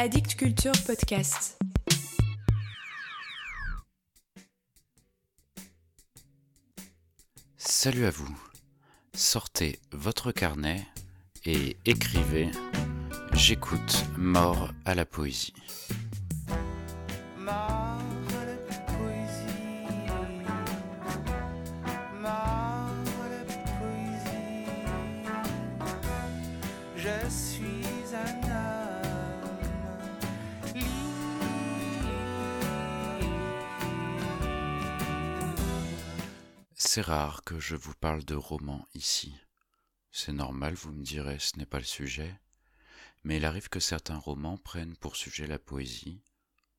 Addict Culture Podcast. Salut à vous. Sortez votre carnet et écrivez J'écoute mort à la poésie. Je suis C'est rare que je vous parle de romans ici. C'est normal, vous me direz, ce n'est pas le sujet. Mais il arrive que certains romans prennent pour sujet la poésie,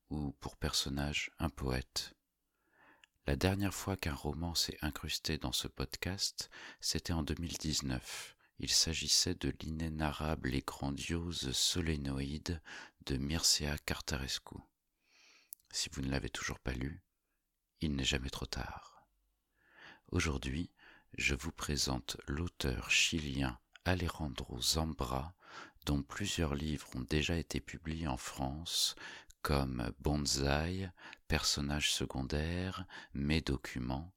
ou pour personnage un poète. La dernière fois qu'un roman s'est incrusté dans ce podcast, c'était en 2019. Il s'agissait de l'inénarrable et grandiose Solénoïde de Mircea Cartarescu. Si vous ne l'avez toujours pas lu, il n'est jamais trop tard. Aujourd'hui, je vous présente l'auteur chilien Alejandro Zambra, dont plusieurs livres ont déjà été publiés en France, comme Bonsaï, Personnages secondaires, Mes documents,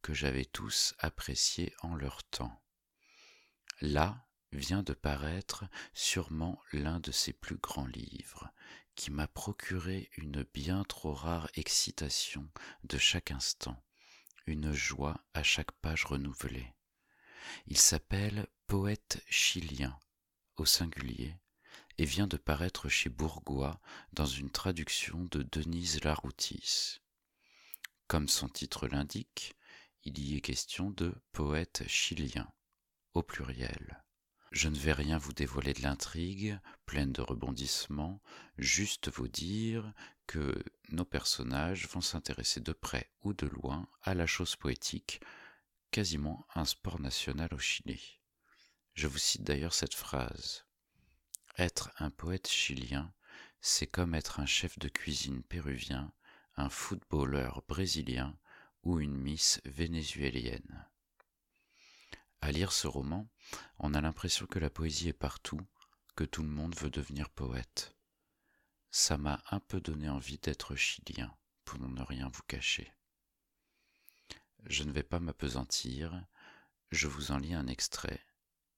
que j'avais tous appréciés en leur temps. Là vient de paraître sûrement l'un de ses plus grands livres, qui m'a procuré une bien trop rare excitation de chaque instant, une joie à chaque page renouvelée. Il s'appelle Poète chilien au singulier et vient de paraître chez Bourgois dans une traduction de Denise Laroutis. Comme son titre l'indique, il y est question de poète chilien au pluriel. Je ne vais rien vous dévoiler de l'intrigue, pleine de rebondissements, juste vous dire que nos personnages vont s'intéresser de près ou de loin à la chose poétique, quasiment un sport national au Chili. Je vous cite d'ailleurs cette phrase. Être un poète chilien, c'est comme être un chef de cuisine péruvien, un footballeur brésilien ou une miss vénézuélienne. À lire ce roman, on a l'impression que la poésie est partout, que tout le monde veut devenir poète. Ça m'a un peu donné envie d'être chilien, pour ne rien vous cacher. Je ne vais pas m'apesantir, je vous en lis un extrait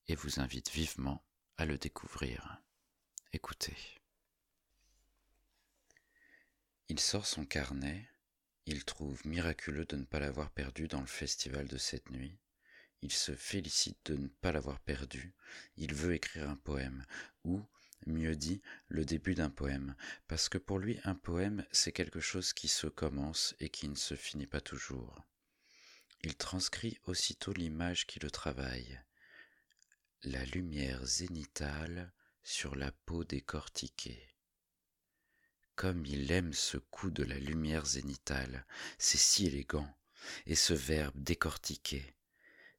et vous invite vivement à le découvrir. Écoutez. Il sort son carnet, il trouve miraculeux de ne pas l'avoir perdu dans le festival de cette nuit, il se félicite de ne pas l'avoir perdu, il veut écrire un poème, ou, mieux dit, le début d'un poème, parce que pour lui un poème c'est quelque chose qui se commence et qui ne se finit pas toujours. Il transcrit aussitôt l'image qui le travaille, la lumière zénitale sur la peau décortiquée. Comme il aime ce coup de la lumière zénitale, c'est si élégant, et ce verbe décortiquer.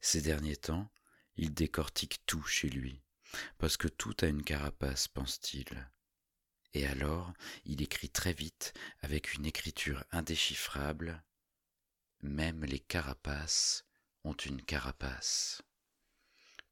Ces derniers temps, il décortique tout chez lui, parce que tout a une carapace, pense-t-il. Et alors, il écrit très vite, avec une écriture indéchiffrable, Même les carapaces ont une carapace.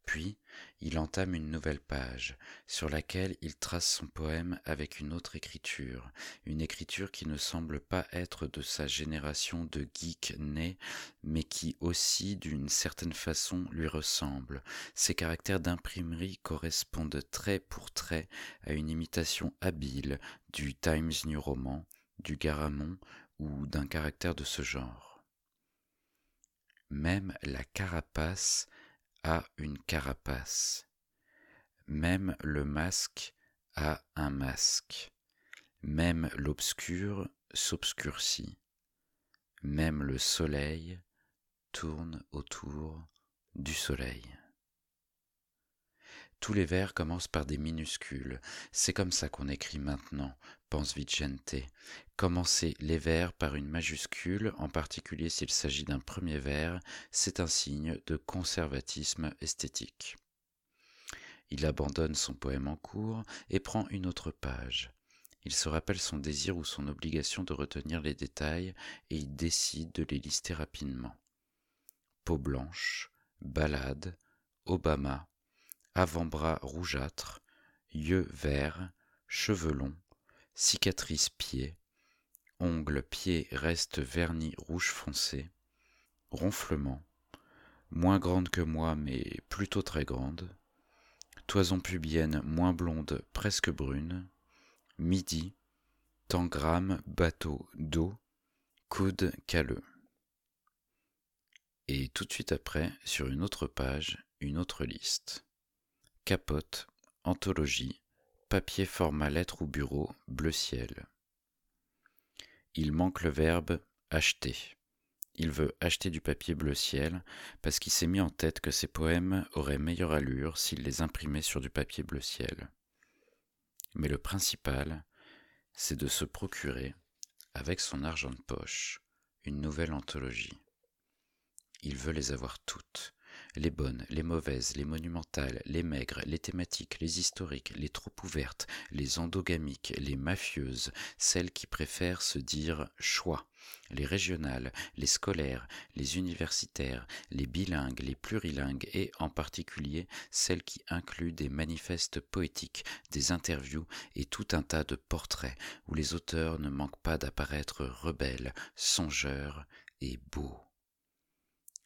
Puis, il entame une nouvelle page, sur laquelle il trace son poème avec une autre écriture, une écriture qui ne semble pas être de sa génération de geek né, mais qui aussi, d'une certaine façon, lui ressemble. Ses caractères d'imprimerie correspondent trait pour trait à une imitation habile du Times New Roman, du Garamond ou d'un caractère de ce genre. Même la carapace une carapace. Même le masque a un masque. Même l'obscur s'obscurcit. Même le soleil tourne autour du soleil. Tous les vers commencent par des minuscules. C'est comme ça qu'on écrit maintenant, pense Vicente. Commencer les vers par une majuscule, en particulier s'il s'agit d'un premier vers, c'est un signe de conservatisme esthétique. Il abandonne son poème en cours et prend une autre page. Il se rappelle son désir ou son obligation de retenir les détails et il décide de les lister rapidement. Peau blanche, balade, Obama, avant-bras rougeâtres, yeux verts, cheveux longs, cicatrice pied, ongles pied reste vernis rouge foncé, ronflement, moins grande que moi mais plutôt très grande, toison pubienne moins blonde presque brune, midi, tangram, bateau, dos, coude calleux. Et tout de suite après, sur une autre page, une autre liste. Capote, anthologie, papier format lettre ou bureau, bleu ciel. Il manque le verbe acheter. Il veut acheter du papier bleu ciel parce qu'il s'est mis en tête que ses poèmes auraient meilleure allure s'il les imprimait sur du papier bleu ciel. Mais le principal, c'est de se procurer, avec son argent de poche, une nouvelle anthologie. Il veut les avoir toutes, les bonnes, les mauvaises, les monumentales, les maigres, les thématiques, les historiques, les trop ouvertes, les endogamiques, les mafieuses, celles qui préfèrent se dire choix, les régionales, les scolaires, les universitaires, les bilingues, les plurilingues et en particulier celles qui incluent des manifestes poétiques, des interviews et tout un tas de portraits où les auteurs ne manquent pas d'apparaître rebelles, songeurs et beaux.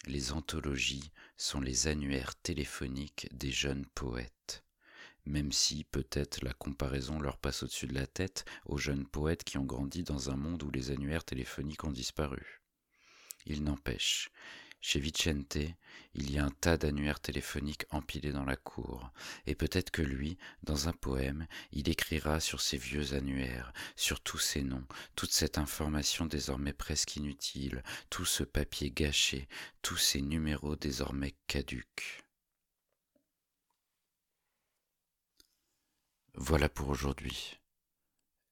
Les anthologies sont les annuaires téléphoniques des jeunes poètes. Même si peut-être la comparaison leur passe au-dessus de la tête aux jeunes poètes qui ont grandi dans un monde où les annuaires téléphoniques ont disparu. Il n'empêche, chez Vicente, il y a un tas d'annuaires téléphoniques empilés dans la cour, et peut-être que lui, dans un poème, il écrira sur ces vieux annuaires, sur tous ces noms, toute cette information désormais presque inutile, tout ce papier gâché, tous ces numéros désormais caducs. Voilà pour aujourd'hui.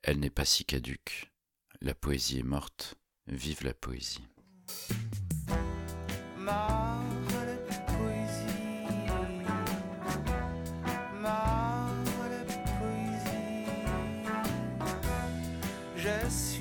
Elle n'est pas si caduque. La poésie est morte. Vive la poésie. Je suis